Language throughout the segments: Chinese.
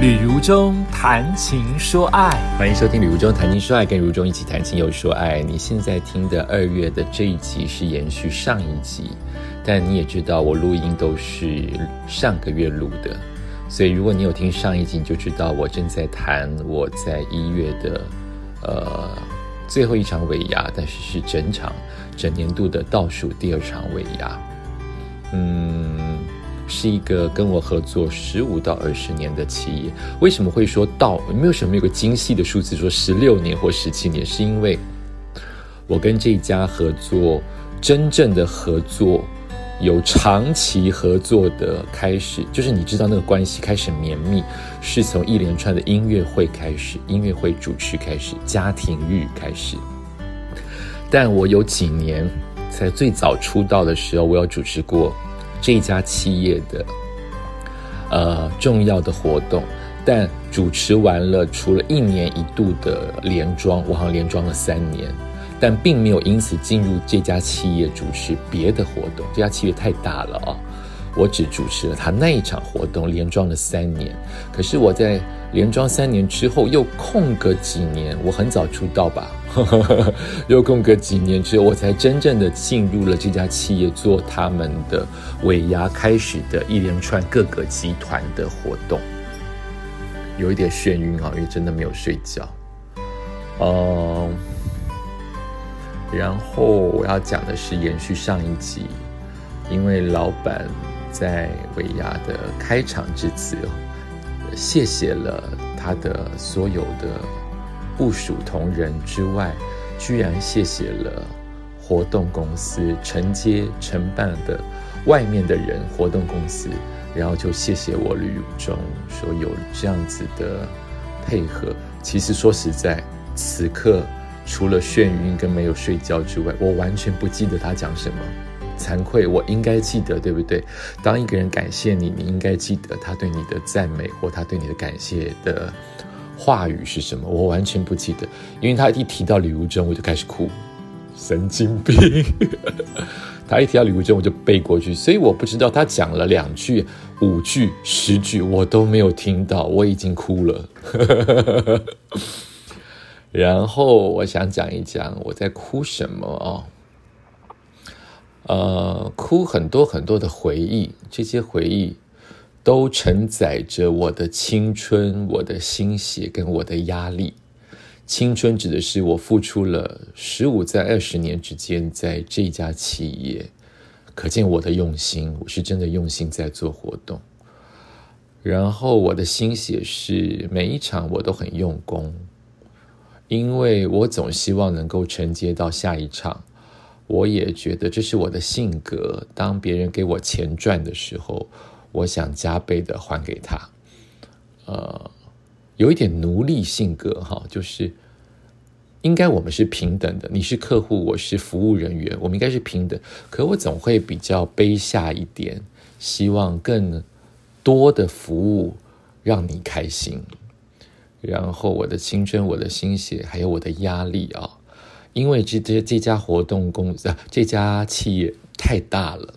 旅如中谈情说爱，欢迎收听《旅如中谈情说爱》，跟如中一起谈情又说爱。你现在听的二月的这一集是延续上一集，但你也知道我录音都是上个月录的，所以如果你有听上一集，你就知道我正在谈我在一月的呃最后一场尾牙，但是是整场整年度的倒数第二场尾牙。嗯。是一个跟我合作十五到二十年的企业，为什么会说到？没有什么有个精细的数字说十六年或十七年，是因为我跟这一家合作真正的合作有长期合作的开始，就是你知道那个关系开始绵密，是从一连串的音乐会开始，音乐会主持开始，家庭日开始。但我有几年在最早出道的时候，我有主持过。这家企业的呃重要的活动，但主持完了，除了一年一度的连庄，我好像连庄了三年，但并没有因此进入这家企业主持别的活动。这家企业太大了啊。我只主持了他那一场活动，连装了三年。可是我在连装三年之后，又空个几年，我很早出道吧，又空个几年之后，我才真正的进入了这家企业，做他们的尾牙开始的一连串各个集团的活动。有一点眩晕啊，因为真的没有睡觉。嗯，然后我要讲的是延续上一集，因为老板。在维亚的开场致词，谢谢了他的所有的部署同仁之外，居然谢谢了活动公司承接承办的外面的人，活动公司，然后就谢谢我吕汝中，说有这样子的配合。其实说实在，此刻除了眩晕跟没有睡觉之外，我完全不记得他讲什么。惭愧，我应该记得，对不对？当一个人感谢你，你应该记得他对你的赞美或他对你的感谢的话语是什么。我完全不记得，因为他一提到李如珍，我就开始哭，神经病。他一提到李如珍，我就背过去，所以我不知道他讲了两句、五句、十句，我都没有听到，我已经哭了。然后我想讲一讲我在哭什么哦。呃，哭很多很多的回忆，这些回忆都承载着我的青春、我的心血跟我的压力。青春指的是我付出了十五在二十年之间，在这家企业，可见我的用心，我是真的用心在做活动。然后我的心血是每一场我都很用功，因为我总希望能够承接到下一场。我也觉得这是我的性格。当别人给我钱赚的时候，我想加倍的还给他。呃，有一点奴隶性格哈，就是应该我们是平等的。你是客户，我是服务人员，我们应该是平等。可我总会比较卑下一点，希望更多的服务让你开心。然后我的青春、我的心血，还有我的压力啊。因为这这这家活动公司啊，这家企业太大了，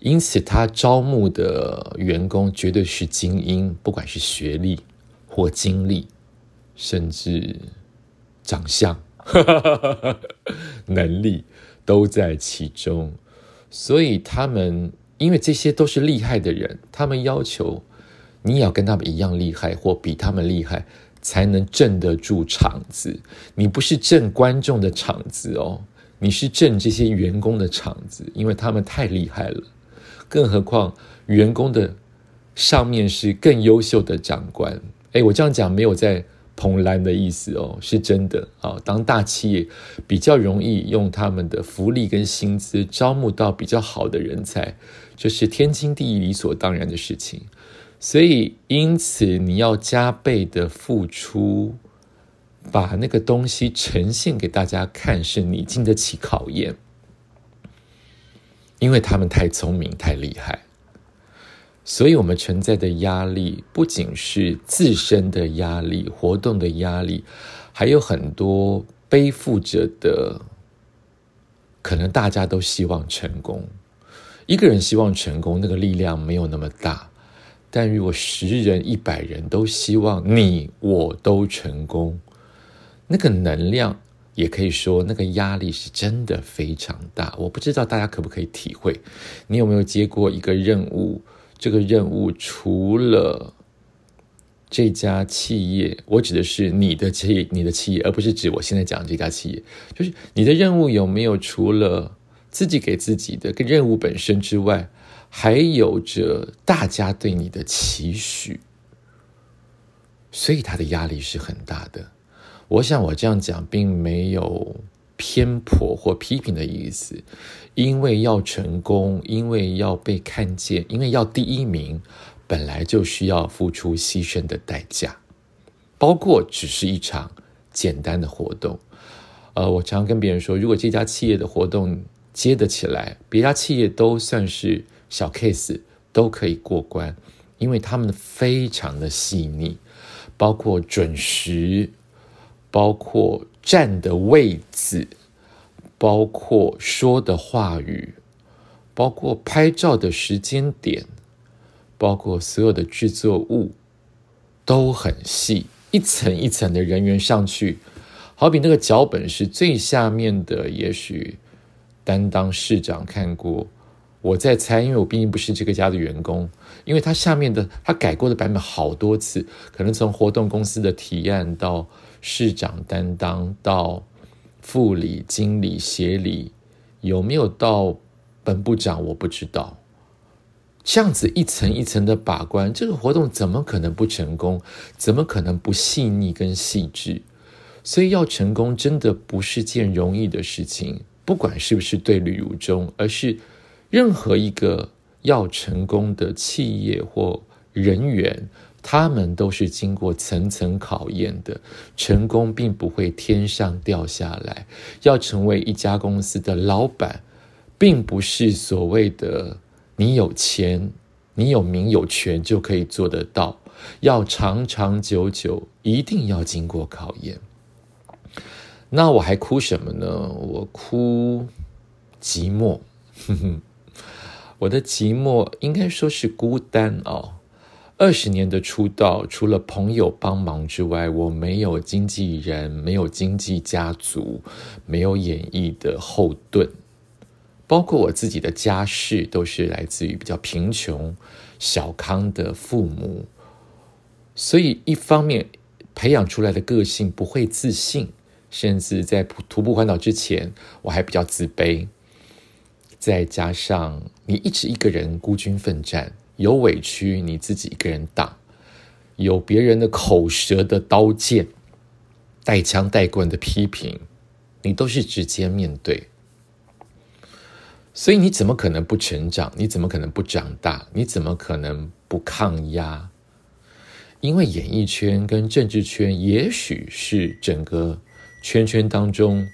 因此他招募的员工绝对是精英，不管是学历或经历，甚至长相、能力都在其中。所以他们因为这些都是厉害的人，他们要求你也要跟他们一样厉害，或比他们厉害。才能镇得住场子。你不是镇观众的场子哦，你是镇这些员工的场子，因为他们太厉害了。更何况员工的上面是更优秀的长官。哎，我这样讲没有在捧蓝的意思哦，是真的啊。当大企业比较容易用他们的福利跟薪资招募到比较好的人才，这是天经地义、理所当然的事情。所以，因此你要加倍的付出，把那个东西呈现给大家看，是你经得起考验。因为他们太聪明、太厉害，所以我们存在的压力不仅是自身的压力、活动的压力，还有很多背负着的，可能大家都希望成功。一个人希望成功，那个力量没有那么大。但如果十人、一百人都希望你我都成功，那个能量也可以说那个压力是真的非常大。我不知道大家可不可以体会？你有没有接过一个任务？这个任务除了这家企业，我指的是你的企你的企业，而不是指我现在讲的这家企业。就是你的任务有没有除了自己给自己的跟任务本身之外，还有着大家对你的期许，所以他的压力是很大的。我想我这样讲并没有偏颇或批评的意思，因为要成功，因为要被看见，因为要第一名，本来就需要付出牺牲的代价，包括只是一场简单的活动。呃，我常跟别人说，如果这家企业的活动接得起来，别家企业都算是。小 case 都可以过关，因为他们非常的细腻，包括准时，包括站的位置，包括说的话语，包括拍照的时间点，包括所有的制作物都很细，一层一层的人员上去，好比那个脚本是最下面的，也许担当市长看过。我在猜，因为我毕竟不是这个家的员工，因为他下面的他改过的版本好多次，可能从活动公司的提案到市长担当到副理、经理、协理，有没有到本部长我不知道。这样子一层一层的把关，这个活动怎么可能不成功？怎么可能不细腻跟细致？所以要成功真的不是件容易的事情，不管是不是对吕如中，而是。任何一个要成功的企业或人员，他们都是经过层层考验的。成功并不会天上掉下来。要成为一家公司的老板，并不是所谓的你有钱、你有名有权就可以做得到。要长长久久，一定要经过考验。那我还哭什么呢？我哭寂寞。哼哼。我的寂寞应该说是孤单哦。二十年的出道，除了朋友帮忙之外，我没有经纪人，没有经纪家族，没有演艺的后盾，包括我自己的家世都是来自于比较贫穷、小康的父母，所以一方面培养出来的个性不会自信，甚至在徒步环岛之前，我还比较自卑。再加上你一直一个人孤军奋战，有委屈你自己一个人挡，有别人的口舌的刀剑、带枪带棍的批评，你都是直接面对。所以你怎么可能不成长？你怎么可能不长大？你怎么可能不抗压？因为演艺圈跟政治圈，也许是整个圈圈当中。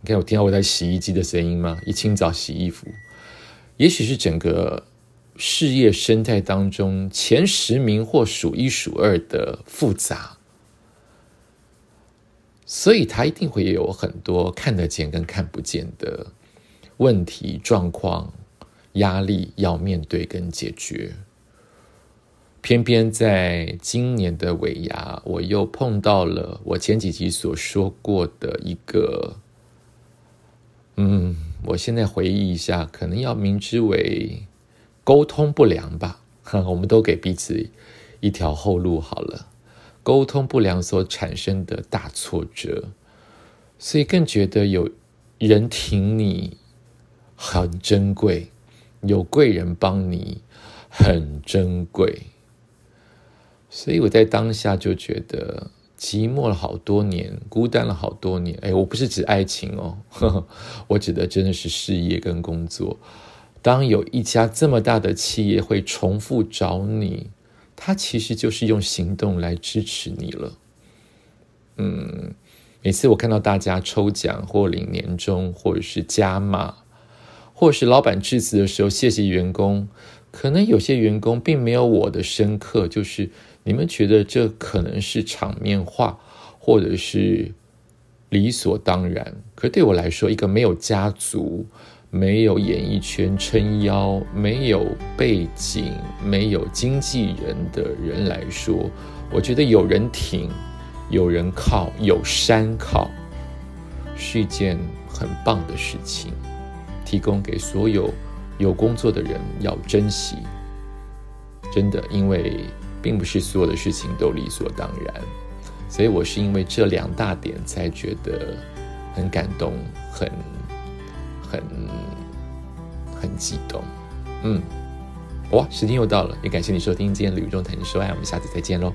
你看，我听到我在洗衣机的声音吗？一清早洗衣服，也许是整个事业生态当中前十名或数一数二的复杂，所以它一定会有很多看得见跟看不见的问题、状况、压力要面对跟解决。偏偏在今年的尾牙，我又碰到了我前几集所说过的一个。嗯，我现在回忆一下，可能要明之为沟通不良吧。我们都给彼此一条后路好了。沟通不良所产生的大挫折，所以更觉得有人挺你很珍贵，有贵人帮你很珍贵。所以我在当下就觉得。寂寞了好多年，孤单了好多年。哎，我不是指爱情哦，呵呵我指的真的是事业跟工作。当有一家这么大的企业会重复找你，他其实就是用行动来支持你了。嗯，每次我看到大家抽奖或领年终，或者是加码，或者是老板致辞的时候谢谢员工，可能有些员工并没有我的深刻，就是。你们觉得这可能是场面话，或者是理所当然？可对我来说，一个没有家族、没有演艺圈撑腰、没有背景、没有经纪人的人来说，我觉得有人挺、有人靠、有山靠，是一件很棒的事情。提供给所有有工作的人要珍惜，真的，因为并不是所有的事情都理所当然。所以我是因为这两大点才觉得很感动，很。很很激动，嗯，哇，时间又到了，也感谢你收听今天《旅中谈说爱》，我们下次再见喽。